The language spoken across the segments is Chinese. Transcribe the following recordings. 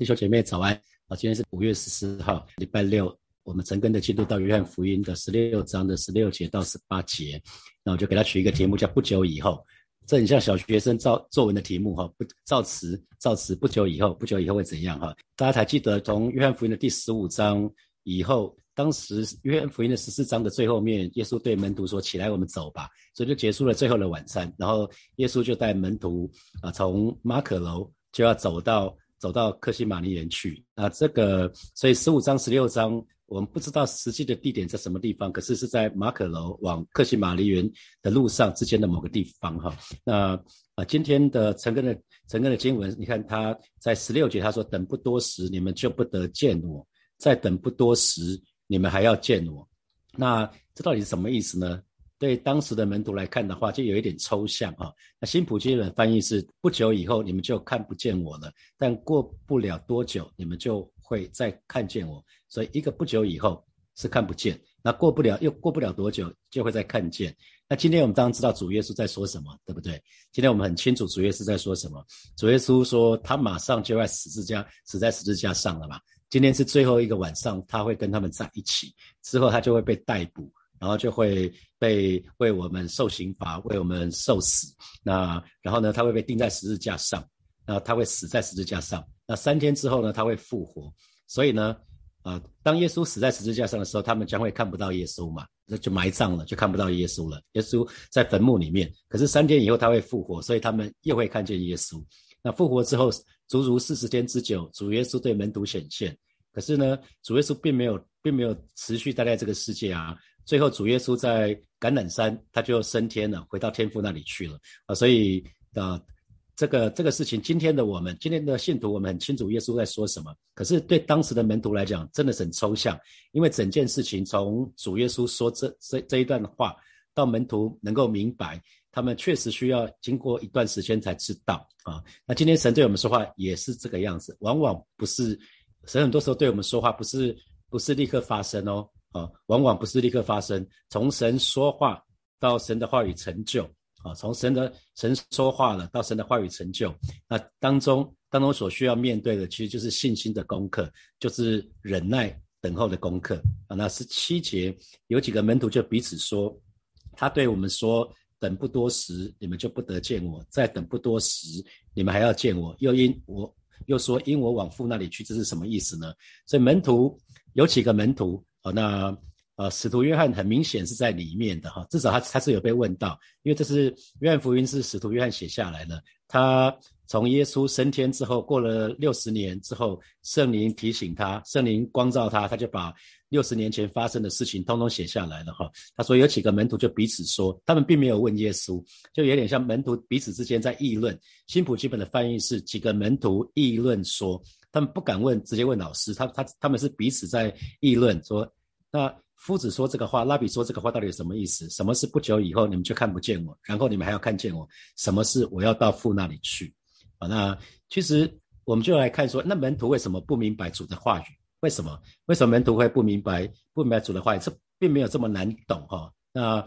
弟兄姐妹早安啊！今天是五月十四号，礼拜六，我们陈根的进度到约翰福音的十六章的十六节到十八节，那我就给他取一个题目叫“不久以后”，这很像小学生造作文的题目哈，不造词造词，不久以后，不久以后会怎样哈？大家还记得从约翰福音的第十五章以后，当时约翰福音的十四章的最后面，耶稣对门徒说：“起来，我们走吧。”所以就结束了最后的晚餐，然后耶稣就带门徒啊，从马可楼就要走到。走到克西马尼园去啊，这个所以十五章十六章我们不知道实际的地点在什么地方，可是是在马可楼往克西马尼园的路上之间的某个地方哈。那啊，今天的陈根的陈根的经文，你看他在十六节他说：“等不多时，你们就不得见我；再等不多时，你们还要见我。”那这到底是什么意思呢？对当时的门徒来看的话，就有一点抽象哈。那新普基本翻译是：不久以后你们就看不见我了，但过不了多久你们就会再看见我。所以一个不久以后是看不见，那过不了又过不了多久就会再看见。那今天我们当然知道主耶稣在说什么，对不对？今天我们很清楚主耶稣在说什么。主耶稣说他马上就要死字架，死在十字架上了嘛。今天是最后一个晚上，他会跟他们在一起，之后他就会被逮捕。然后就会被为我们受刑罚，为我们受死。那然后呢，他会被钉在十字架上，那他会死在十字架上。那三天之后呢，他会复活。所以呢，啊，当耶稣死在十字架上的时候，他们将会看不到耶稣嘛，那就埋葬了，就看不到耶稣了。耶稣在坟墓里面，可是三天以后他会复活，所以他们又会看见耶稣。那复活之后，足足四十天之久，主耶稣对门徒显现。可是呢，主耶稣并没有，并没有持续待在这个世界啊。最后，主耶稣在橄榄山，他就升天了，回到天父那里去了啊。所以啊，这个这个事情，今天的我们，今天的信徒，我们很清楚耶稣在说什么。可是对当时的门徒来讲，真的是很抽象，因为整件事情从主耶稣说这这这一段话，到门徒能够明白，他们确实需要经过一段时间才知道啊。那今天神对我们说话也是这个样子，往往不是神很多时候对我们说话，不是不是立刻发生哦。啊，往往不是立刻发生。从神说话到神的话语成就，啊，从神的神说话了到神的话语成就，那当中当中所需要面对的，其实就是信心的功课，就是忍耐等候的功课啊。那十七节有几个门徒就彼此说，他对我们说，等不多时，你们就不得见我；再等不多时，你们还要见我。又因我又说，因我往父那里去，这是什么意思呢？所以门徒有几个门徒。好，那呃，使徒约翰很明显是在里面的哈，至少他他是有被问到，因为这是约翰福音是使徒约翰写下来的。他从耶稣升天之后，过了六十年之后，圣灵提醒他，圣灵光照他，他就把六十年前发生的事情通通写下来了哈。他说有几个门徒就彼此说，他们并没有问耶稣，就有点像门徒彼此之间在议论。新普基本的翻译是几个门徒议论说。他们不敢问，直接问老师。他他他们是彼此在议论，说那夫子说这个话，拉比说这个话到底有什么意思？什么是不久以后你们就看不见我，然后你们还要看见我？什么是我要到父那里去？啊，那其实我们就来看说，那门徒为什么不明白主的话语？为什么？为什么门徒会不明白不明白主的话语？这并没有这么难懂哈。那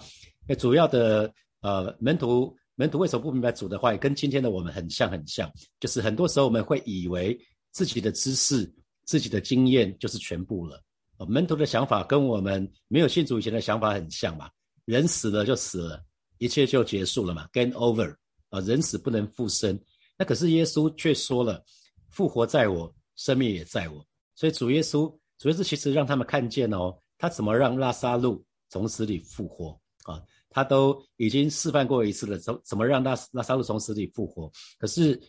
主要的呃门徒门徒为什么不明白主的话语？跟今天的我们很像很像，就是很多时候我们会以为。自己的知识、自己的经验就是全部了。门徒的想法跟我们没有信主以前的想法很像嘛？人死了就死了，一切就结束了嘛？Game over 啊！人死不能复生。那可是耶稣却说了：“复活在我，生命也在我。”所以主耶稣，主耶稣其实让他们看见哦，他怎么让拉萨路从死里复活啊？他都已经示范过一次了，怎怎么让拉拉萨路从死里复活？可是。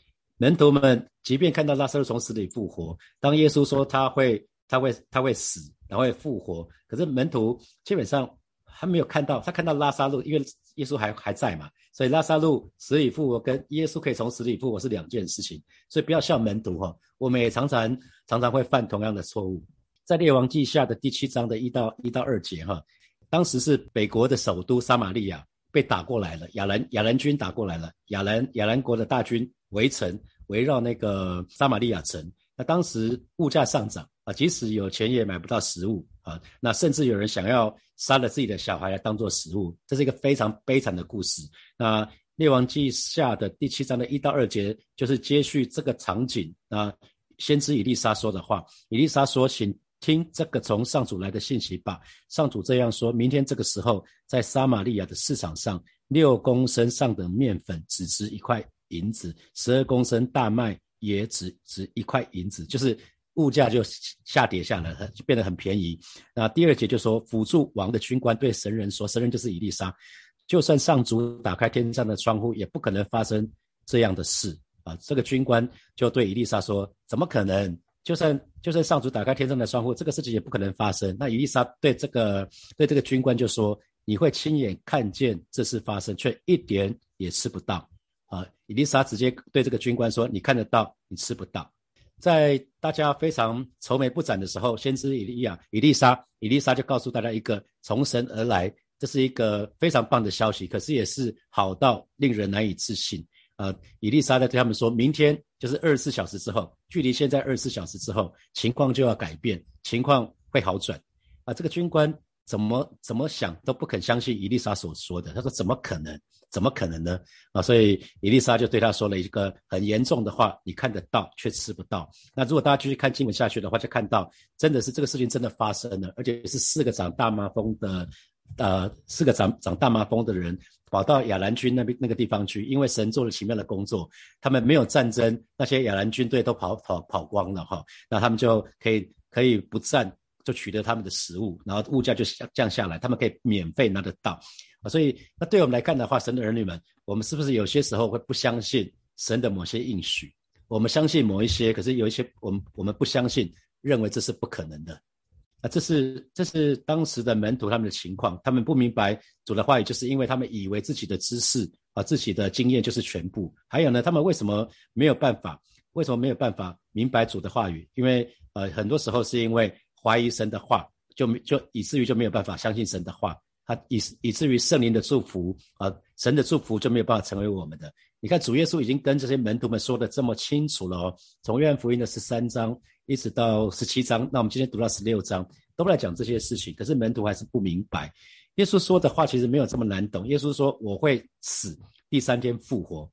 门徒们即便看到拉萨路从死里复活，当耶稣说他会、他会、他会死，然后会复活，可是门徒基本上还没有看到。他看到拉萨路，因为耶稣还还在嘛，所以拉萨路死里复活跟耶稣可以从死里复活是两件事情。所以不要笑门徒哈，我们也常常常常会犯同样的错误。在列王记下的第七章的一到一到二节哈，当时是北国的首都撒玛利亚被打过来了，亚兰亚兰军打过来了，亚兰亚兰国的大军。围城围绕那个撒玛利亚城，那当时物价上涨啊，即使有钱也买不到食物啊，那甚至有人想要杀了自己的小孩来当做食物，这是一个非常悲惨的故事。那列王记下的第七章的一到二节就是接续这个场景啊，先知以利沙说的话。以利沙说：“请听这个从上主来的信息吧。上主这样说：明天这个时候，在撒玛利亚的市场上，六公升上等面粉只值一块银子，十二公升大麦也只值一块银子，就是物价就下跌下来，就变得很便宜。那第二节就说，辅助王的军官对神人说：神人就是以利沙，就算上主打开天上的窗户，也不可能发生这样的事。”啊，这个军官就对伊丽莎说：“怎么可能？就算就算上主打开天上的窗户，这个事情也不可能发生。”那伊丽莎对这个对这个军官就说：“你会亲眼看见这事发生，却一点也吃不到。”伊丽莎直接对这个军官说：“你看得到，你吃不到。”在大家非常愁眉不展的时候，先知以利亚、伊丽莎、伊丽莎就告诉大家一个从神而来，这是一个非常棒的消息，可是也是好到令人难以置信。呃，伊丽莎在对他们说，明天就是二十四小时之后，距离现在二十四小时之后，情况就要改变，情况会好转。啊，这个军官怎么怎么想都不肯相信伊丽莎所说的，他说怎么可能？怎么可能呢？啊，所以伊丽莎就对他说了一个很严重的话：你看得到，却吃不到。那如果大家继续看经文下去的话，就看到真的是这个事情真的发生了，而且是四个长大麻风的。呃，四个长长大麻风的人跑到亚兰军那边那个地方去，因为神做了奇妙的工作，他们没有战争，那些亚兰军队都跑跑跑光了哈，那他们就可以可以不战，就取得他们的食物，然后物价就降降下来，他们可以免费拿得到啊。所以，那对我们来看的话，神的儿女们，我们是不是有些时候会不相信神的某些应许？我们相信某一些，可是有一些我们我们不相信，认为这是不可能的。啊，这是这是当时的门徒他们的情况，他们不明白主的话语，就是因为他们以为自己的知识啊，自己的经验就是全部。还有呢，他们为什么没有办法？为什么没有办法明白主的话语？因为呃，很多时候是因为怀疑神的话，就没就以至于就没有办法相信神的话，他以以至于圣灵的祝福啊，神的祝福就没有办法成为我们的。你看主耶稣已经跟这些门徒们说的这么清楚了哦，从约翰福音的十三章。一直到十七章，那我们今天读到十六章，都来讲这些事情。可是门徒还是不明白，耶稣说的话其实没有这么难懂。耶稣说：“我会死，第三天复活。”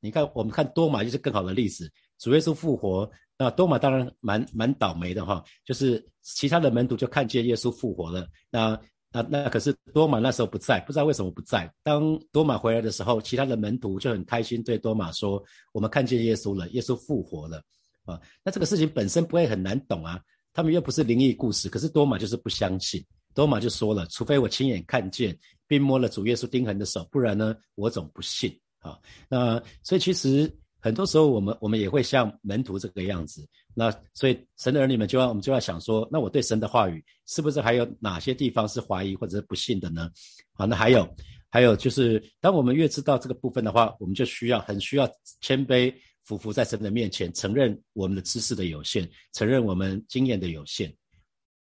你看，我们看多马就是更好的例子。主耶稣复活，那多马当然蛮蛮倒霉的哈，就是其他的门徒就看见耶稣复活了。那那那可是多马那时候不在，不知道为什么不在。当多马回来的时候，其他的门徒就很开心，对多马说：“我们看见耶稣了，耶稣复活了。”啊，那这个事情本身不会很难懂啊，他们又不是灵异故事，可是多马就是不相信，多马就说了，除非我亲眼看见并摸了主耶稣钉痕的手，不然呢，我总不信啊。那所以其实很多时候我们我们也会像门徒这个样子，那所以神的儿女们就要我们就要想说，那我对神的话语是不是还有哪些地方是怀疑或者是不信的呢？好，那还有还有就是，当我们越知道这个部分的话，我们就需要很需要谦卑。匍匐在神的面前，承认我们的知识的有限，承认我们经验的有限。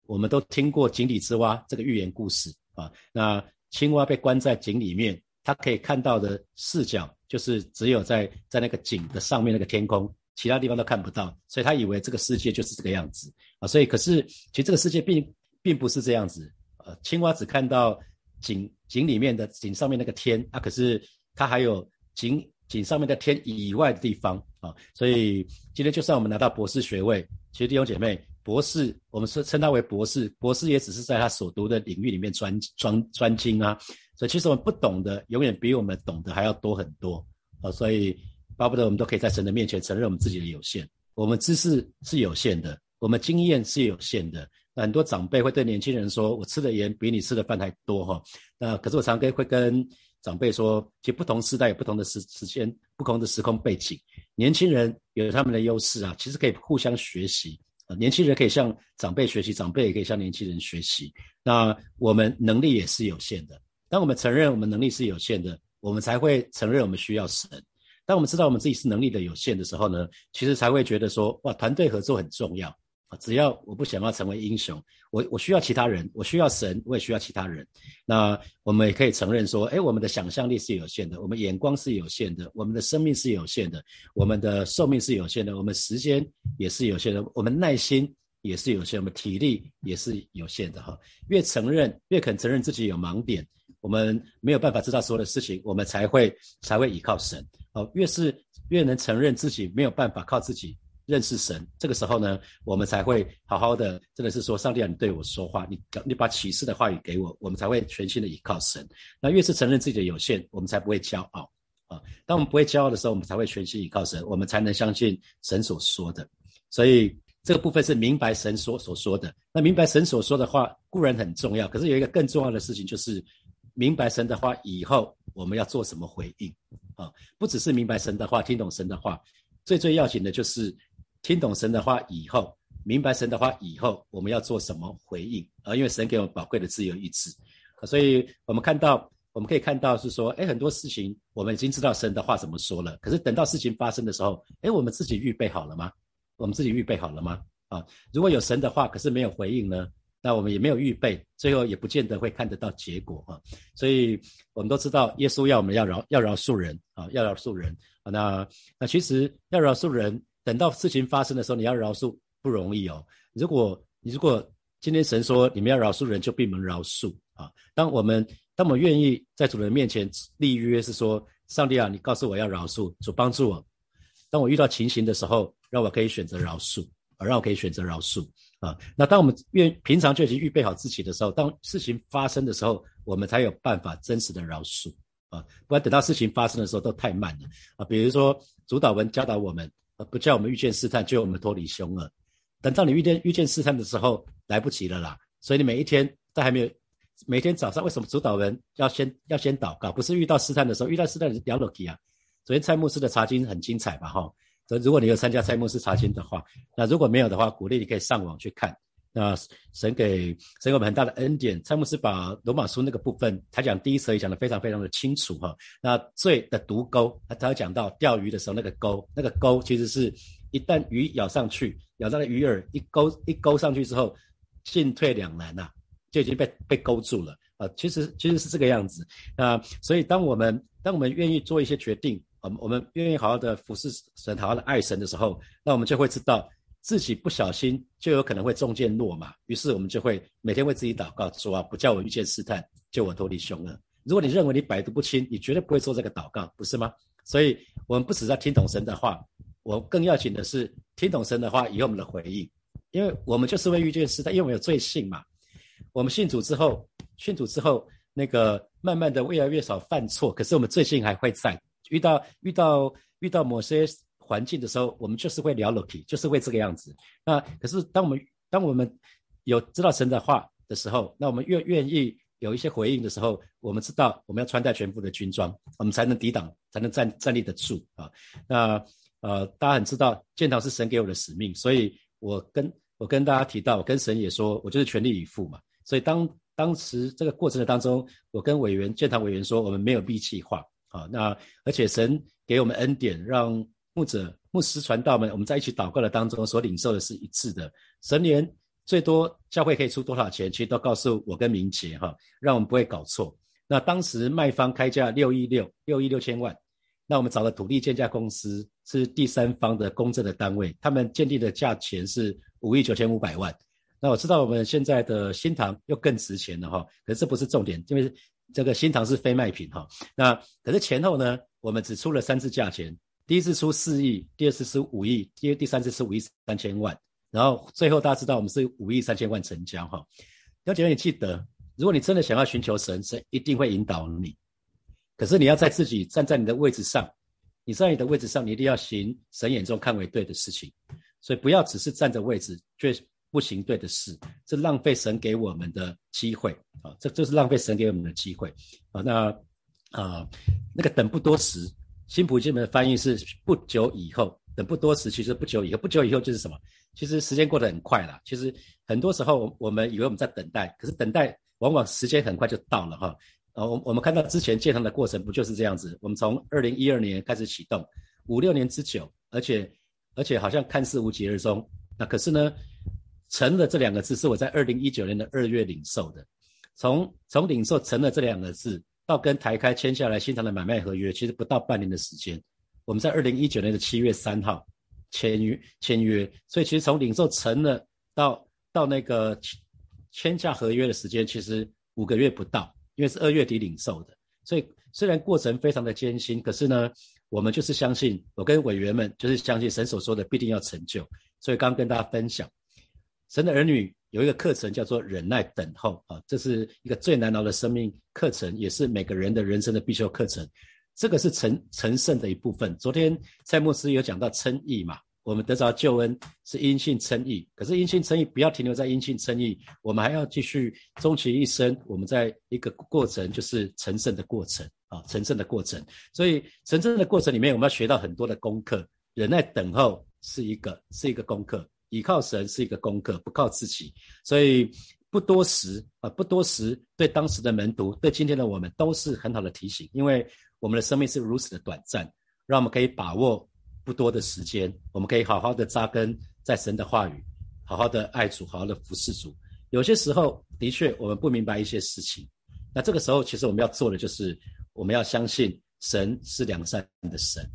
我们都听过井底之蛙这个寓言故事啊。那青蛙被关在井里面，它可以看到的视角就是只有在在那个井的上面那个天空，其他地方都看不到。所以他以为这个世界就是这个样子啊。所以可是其实这个世界并并不是这样子。呃，青蛙只看到井井里面的井上面那个天啊，可是它还有井。井上面的天以外的地方啊，所以今天就算我们拿到博士学位，其实弟兄姐妹，博士我们是称他为博士，博士也只是在他所读的领域里面专专专精啊。所以其实我们不懂的，永远比我们懂得还要多很多啊。所以巴不得我们都可以在神的面前承认我们自己的有限，我们知识是有限的，我们经验是有限的。很多长辈会对年轻人说：“我吃的盐比你吃的饭还多哈。”那可是我常跟会跟。长辈说，其实不同时代有不同的时时间、不同的时空背景。年轻人有他们的优势啊，其实可以互相学习啊。年轻人可以向长辈学习，长辈也可以向年轻人学习。那我们能力也是有限的。当我们承认我们能力是有限的，我们才会承认我们需要神。当我们知道我们自己是能力的有限的时候呢，其实才会觉得说，哇，团队合作很重要啊。只要我不想要成为英雄，我我需要其他人，我需要神，我也需要其他人。那我们也可以承认说，哎，我们的想象力是有限的，我们眼光是有限的，我们的生命是有限的，我们的寿命是有限的，我们时间也是有限的，我们耐心也是有限，我们体力也是有限的哈。越承认，越肯承认自己有盲点，我们没有办法知道所有的事情，我们才会才会依靠神。哦，越是越能承认自己没有办法靠自己。认识神，这个时候呢，我们才会好好的，真的是说，上帝啊，你对我说话，你你把启示的话语给我，我们才会全心的依靠神。那越是承认自己的有限，我们才不会骄傲啊。当我们不会骄傲的时候，我们才会全心依靠神，我们才能相信神所说的。所以这个部分是明白神所所说的。那明白神所说的话固然很重要，可是有一个更重要的事情，就是明白神的话以后，我们要做什么回应啊？不只是明白神的话，听懂神的话，最最要紧的就是。听懂神的话以后，明白神的话以后，我们要做什么回应啊？因为神给我们宝贵的自由意志，所以我们看到，我们可以看到是说，哎，很多事情我们已经知道神的话怎么说了。可是等到事情发生的时候，哎，我们自己预备好了吗？我们自己预备好了吗？啊，如果有神的话，可是没有回应呢？那我们也没有预备，最后也不见得会看得到结果啊。所以我们都知道，耶稣要我们要饶要饶恕人啊，要饶恕人啊。那那其实要饶恕人。等到事情发生的时候，你要饶恕不容易哦。如果你如果今天神说你们要饶恕人，就闭门饶恕啊。当我们当我们愿意在主人面前立约，是说上帝啊，你告诉我要饶恕，主帮助我。当我遇到情形的时候，让我可以选择饶恕，啊，让我可以选择饶恕啊。那当我们愿平常就已经预备好自己的时候，当事情发生的时候，我们才有办法真实的饶恕啊。不然等到事情发生的时候都太慢了啊。比如说主导文教导我们。不叫我们遇见试探，就我们脱离凶恶。等到你遇见遇见试探的时候，来不及了啦。所以你每一天都还没有，每天早上为什么主导人要先要先祷告？不是遇到试探的时候，遇到试探是聊落去啊。昨天蔡牧师的查经很精彩吧？哈，如果你有参加蔡牧师查经的话，那如果没有的话，鼓励你可以上网去看。那神给神给我们很大的恩典，蔡牧师把罗马书那个部分，他讲第一册也讲得非常非常的清楚哈。那罪的毒钩，他讲到钓鱼的时候那个钩，那个钩其实是一旦鱼咬上去，咬到了鱼饵，一钩一钩上去之后，进退两难呐，就已经被被勾住了啊。其实其实是这个样子啊。所以当我们当我们愿意做一些决定，我们我们愿意好好的服侍神，好好的爱神的时候，那我们就会知道。自己不小心就有可能会中箭落马，于是我们就会每天为自己祷告，说啊，不叫我遇见试探，救我脱离凶恶。如果你认为你百毒不侵，你绝对不会做这个祷告，不是吗？所以，我们不只在听懂神的话，我更要紧的是听懂神的话以后我们的回应，因为我们就是会遇见试探，因为我们有罪性嘛。我们信主之后，信主之后，那个慢慢的越来越少犯错，可是我们罪性还会在，遇到遇到遇到某些。环境的时候，我们就是会聊 Loki，就是会这个样子。那可是当我们当我们有知道神的话的时候，那我们越愿意有一些回应的时候，我们知道我们要穿戴全部的军装，我们才能抵挡，才能站站立得住啊。那呃，大家很知道建堂是神给我的使命，所以我跟我跟大家提到，跟神也说，我就是全力以赴嘛。所以当当时这个过程的当中，我跟委员建堂委员说，我们没有闭气化啊。那而且神给我们恩典，让牧者、牧师、传道们，我们在一起祷告的当中所领受的是一致的。神年最多教会可以出多少钱，其实都告诉我跟明杰哈，让我们不会搞错。那当时卖方开价六亿六，六亿六千万。那我们找的土地建价公司是第三方的公证的单位，他们建立的价钱是五亿九千五百万。那我知道我们现在的新塘又更值钱了哈，可是这不是重点，因为这个新塘是非卖品哈。那可是前后呢，我们只出了三次价钱。第一次出四亿，第二次出五亿，第第三次是五亿三千万，然后最后大家知道我们是五亿三千万成交哈。要姐妹，你记得，如果你真的想要寻求神，神一定会引导你。可是你要在自己站在你的位置上，你在你的位置上，你一定要行神眼中看为对的事情。所以不要只是站着位置却不行对的事，这浪费神给我们的机会啊！这就是浪费神给我们的机会啊！那啊，那个等不多时。新普经本的翻译是不久以后，等不多时，其实不久以后，不久以后就是什么？其实时间过得很快了。其实很多时候，我们以为我们在等待，可是等待往往时间很快就到了哈。啊，我我们看到之前建堂的过程不就是这样子？我们从二零一二年开始启动，五六年之久，而且而且好像看似无疾而终。那可是呢，成了这两个字是我在二零一九年的二月领受的，从从领受成了这两个字。到跟台开签下来新塘的买卖合约，其实不到半年的时间。我们在二零一九年的七月三号签约签约，所以其实从领受成了到到那个签下合约的时间，其实五个月不到，因为是二月底领受的。所以虽然过程非常的艰辛，可是呢，我们就是相信，我跟委员们就是相信神所说的必定要成就。所以刚刚跟大家分享，神的儿女有一个课程叫做忍耐等候啊，这是一个最难熬的生命课程，也是每个人的人生的必修课程。这个是成成圣的一部分。昨天蔡牧师有讲到称义嘛，我们得着救恩是因信称义，可是因信称义不要停留在因信称义，我们还要继续终其一生，我们在一个过程就是成圣的过程啊，成圣的过程。所以成圣的过程里面，我们要学到很多的功课，忍耐等候。是一个是一个功课，倚靠神是一个功课，不靠自己。所以不多时啊，不多时，对当时的门徒，对今天的我们，都是很好的提醒。因为我们的生命是如此的短暂，让我们可以把握不多的时间，我们可以好好的扎根在神的话语，好好的爱主，好好的服侍主。有些时候，的确我们不明白一些事情，那这个时候，其实我们要做的就是，我们要相信神是良善的神。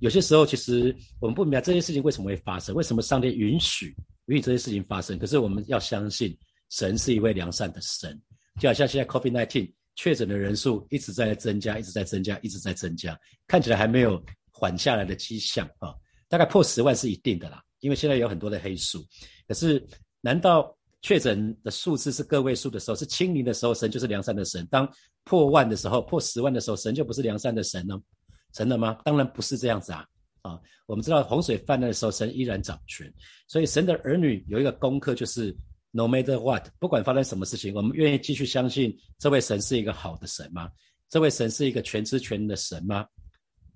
有些时候，其实我们不明白这些事情为什么会发生，为什么上帝允许允许这些事情发生。可是我们要相信，神是一位良善的神。就好像现在 COVID-19 确诊的人数一直在增加，一直在增加，一直在增加，看起来还没有缓下来的迹象啊。大概破十万是一定的啦，因为现在有很多的黑数。可是，难道确诊的数字是个位数的时候，是清零的时候，神就是良善的神？当破万的时候，破十万的时候，神就不是良善的神呢？神的吗？当然不是这样子啊！啊，我们知道洪水泛滥的时候，神依然掌权。所以神的儿女有一个功课，就是 No matter what，不管发生什么事情，我们愿意继续相信这位神是一个好的神吗？这位神是一个全知全能的神吗？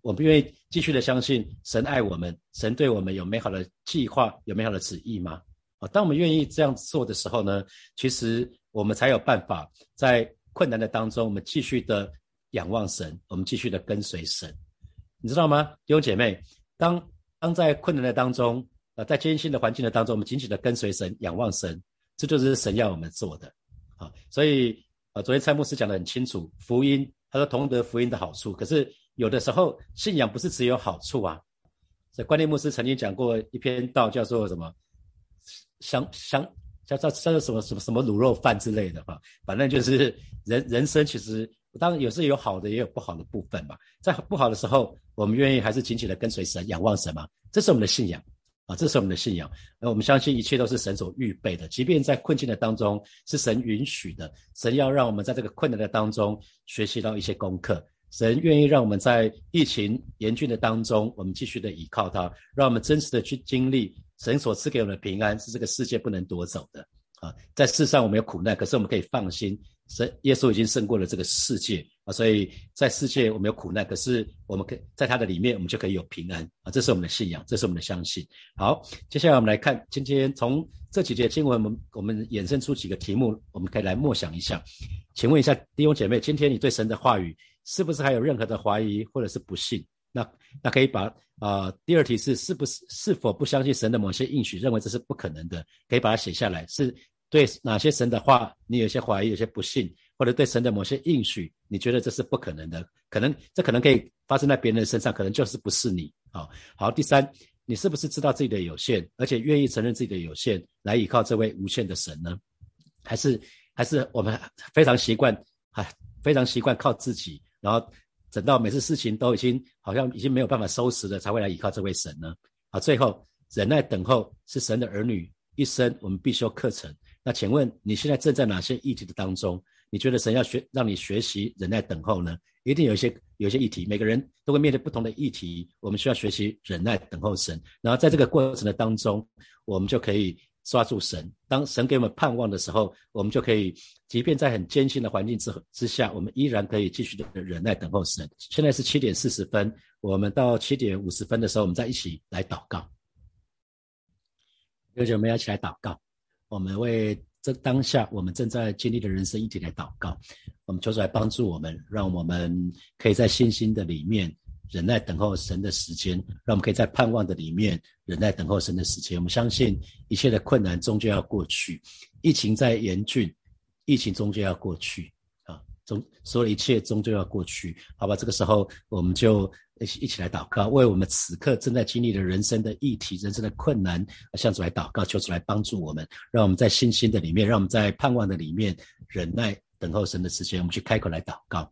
我们愿意继续的相信神爱我们，神对我们有美好的计划，有美好的旨意吗？啊，当我们愿意这样做的时候呢，其实我们才有办法在困难的当中，我们继续的。仰望神，我们继续的跟随神，你知道吗，弟兄姐妹？当当在困难的当中，呃，在艰辛的环境的当中，我们紧紧的跟随神，仰望神，这就是神要我们做的。啊，所以啊，昨天蔡牧师讲的很清楚，福音，他说同得福音的好处。可是有的时候，信仰不是只有好处啊。所以关念牧师曾经讲过一篇道，叫做什么？香香叫叫叫做什么什么什么卤肉饭之类的哈。反正就是人人生其实。当然，有时有好的，也有不好的部分嘛。在不好的时候，我们愿意还是紧紧的跟随神，仰望神嘛。这是我们的信仰啊，这是我们的信仰。那我们相信一切都是神所预备的，即便在困境的当中，是神允许的。神要让我们在这个困难的当中学习到一些功课。神愿意让我们在疫情严峻的当中，我们继续的依靠他，让我们真实的去经历神所赐给我们的平安，是这个世界不能夺走的啊。在世上我们有苦难，可是我们可以放心。神耶稣已经胜过了这个世界啊，所以在世界我们有苦难，可是我们可以在他的里面，我们就可以有平安啊，这是我们的信仰，这是我们的相信。好，接下来我们来看今天从这几节经文，我们我们衍生出几个题目，我们可以来默想一下。请问一下弟兄姐妹，今天你对神的话语是不是还有任何的怀疑或者是不信？那那可以把啊，第二题是是不是是否不相信神的某些应许，认为这是不可能的？可以把它写下来是。对哪些神的话，你有些怀疑，有些不信，或者对神的某些应许，你觉得这是不可能的？可能这可能可以发生在别人身上，可能就是不是你啊。好，第三，你是不是知道自己的有限，而且愿意承认自己的有限，来依靠这位无限的神呢？还是还是我们非常习惯，啊，非常习惯靠自己，然后等到每次事情都已经好像已经没有办法收拾了，才会来依靠这位神呢？好，最后忍耐等候是神的儿女一生我们必修课程。那请问你现在正在哪些议题的当中？你觉得神要学让你学习忍耐等候呢？一定有一些有一些议题，每个人都会面对不同的议题，我们需要学习忍耐等候神。然后在这个过程的当中，我们就可以抓住神。当神给我们盼望的时候，我们就可以，即便在很艰辛的环境之之下，我们依然可以继续的忍耐等候神。现在是七点四十分，我们到七点五十分的时候，我们再一起来祷告。有请我们要起来祷告。我们为这当下我们正在经历的人生一起来祷告，我们求主来帮助我们，让我们可以在信心的里面忍耐等候神的时间，让我们可以在盼望的里面忍耐等候神的时间。我们相信一切的困难终究要过去，疫情在严峻，疫情终究要过去。终所有一切终究要过去，好吧？这个时候我们就一起一起来祷告，为我们此刻正在经历的人生的议题、人生的困难，向主来祷告，求主来帮助我们，让我们在信心的里面，让我们在盼望的里面忍耐等候神的时间。我们去开口来祷告，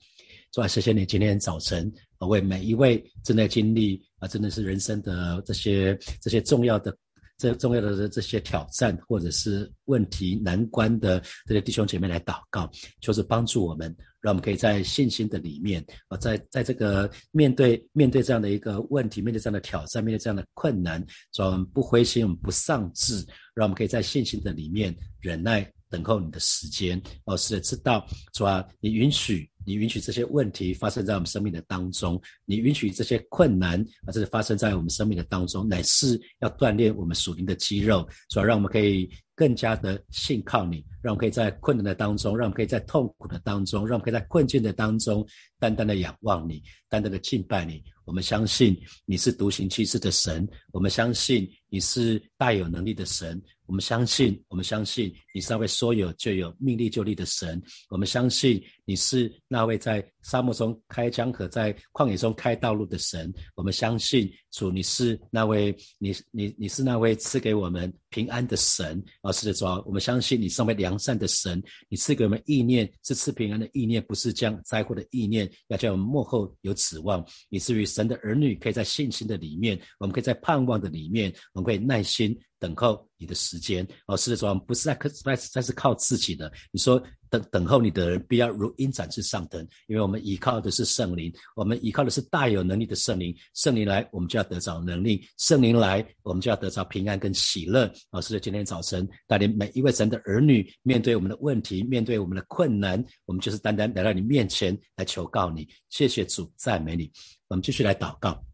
主啊，谢谢你今天早晨为每一位正在经历啊，真的是人生的这些这些重要的。这重要的这些挑战或者是问题难关的这些弟兄姐妹来祷告，就是帮助我们，让我们可以在信心的里面啊，在在这个面对面对这样的一个问题，面对这样的挑战，面对这样的困难，我们不灰心，我们不丧志，让我们可以在信心的里面忍耐等候你的时间。哦，是知道主啊，你允许。你允许这些问题发生在我们生命的当中，你允许这些困难啊，这是发生在我们生命的当中，乃是要锻炼我们属灵的肌肉，主要让我们可以更加的信靠你，让我们可以在困难的当中，让我们可以在痛苦的当中，让我们可以在困境的当中，单单的仰望你，单单的敬拜你。我们相信你是独行其事的神，我们相信你是大有能力的神，我们相信，我们相信你是那位说有就有、命立就立的神，我们相信你是那位在沙漠中开江河、在旷野中开道路的神，我们相信主你是那位你你你是那位赐给我们平安的神，啊，是的主，我们相信你是那位良善的神，你赐给我们意念是赐平安的意念，不是将灾祸的意念，要叫我们幕后有指望，以至于。神的儿女可以在信心的里面，我们可以在盼望的里面，我们可以耐心等候你的时间。哦，是的，主，不是在靠，在在是靠自己的。你说等等候你的人，必要如鹰展翅上腾，因为我们依靠的是圣灵，我们依靠的是大有能力的圣灵。圣灵来，我们就要得着能力；圣灵来，我们就要得着平安跟喜乐。哦，是的，今天早晨带领每一位神的儿女，面对我们的问题，面对我们的困难，我们就是单单来到你面前来求告你。谢谢主，赞美你。我们继续来祷告。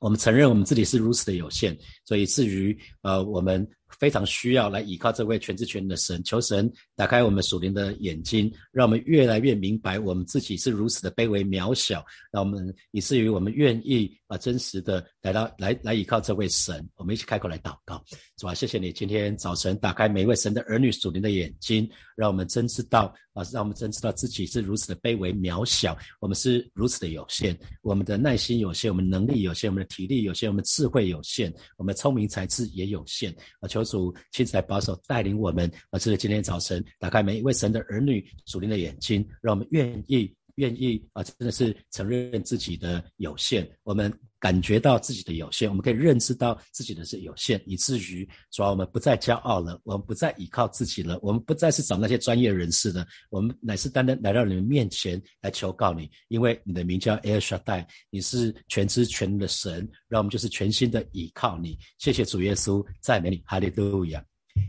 我们承认我们自己是如此的有限，所以至于呃，我们非常需要来依靠这位全知全能的神，求神打开我们属灵的眼睛，让我们越来越明白我们自己是如此的卑微渺小，让我们以至于我们愿意把真实的来到来来依靠这位神。我们一起开口来祷告，主啊，谢谢你今天早晨打开每一位神的儿女属灵的眼睛，让我们真知道。啊，让我们真知道自己是如此的卑微渺小，我们是如此的有限，我们的耐心有限，我们能力有限，我们的体力有限，我们智慧有限，我们聪明才智也有限。啊，求主亲自来保守带领我们。啊，这是今天早晨打开每一位神的儿女属灵的眼睛，让我们愿意愿意啊，真的是承认自己的有限。我们。感觉到自己的有限，我们可以认知到自己的是有限，以至于主要我们不再骄傲了，我们不再依靠自己了，我们不再是找那些专业人士的，我们乃是单单来到你们面前来求告你，因为你的名叫 El Shaddai，你是全知全能的神，让我们就是全心的依靠你。谢谢主耶稣，赞美你，哈利路亚。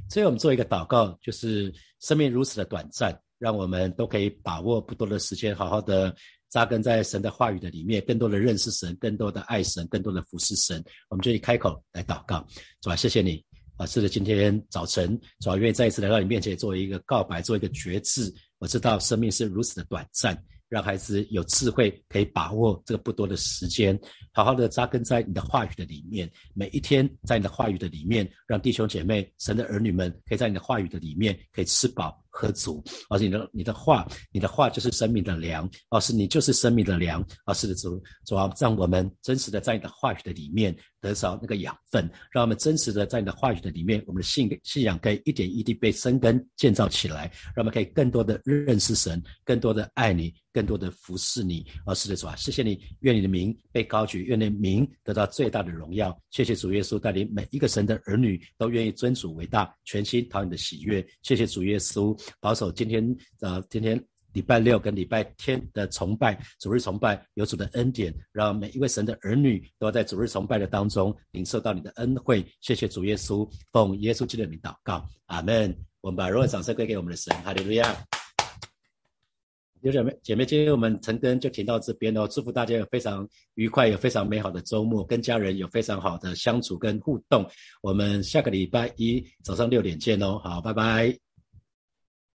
所以我们做一个祷告，就是生命如此的短暂，让我们都可以把握不多的时间，好好的。扎根在神的话语的里面，更多的认识神，更多的爱神，更多的服侍神。我们就以开口来祷告，主啊，谢谢你啊！是的，今天早晨，主啊，愿意再一次来到你面前，做一个告白，做一个决志。我知道生命是如此的短暂，让孩子有智慧，可以把握这个不多的时间，好好的扎根在你的话语的里面。每一天在你的话语的里面，让弟兄姐妹、神的儿女们，可以在你的话语的里面，可以吃饱。喝足，而且你的你的话，你的话就是生命的粮，而是你就是生命的粮，而是主主要让我们真实的在你的话语的里面得着那个养分，让我们真实的在你的话语的里面，我们的信信仰可以一点一滴被生根建造起来，让我们可以更多的认识神，更多的爱你，更多的服侍你。而是的主啊，谢谢你，愿你的名被高举，愿你的名得到最大的荣耀。谢谢主耶稣带领每一个神的儿女都愿意尊主为大，全心讨你的喜悦。谢谢主耶稣。保守今天，呃，今天礼拜六跟礼拜天的崇拜，主日崇拜有主的恩典，让每一位神的儿女都要在主日崇拜的当中领受到你的恩惠。谢谢主耶稣，奉耶稣基督的名祷告，阿门。我们把荣耀掌声归给我们的神，哈利路亚。有姐妹姐妹，今天我们晨更就停到这边哦。祝福大家有非常愉快、有非常美好的周末，跟家人有非常好的相处跟互动。我们下个礼拜一早上六点见哦。好，拜拜。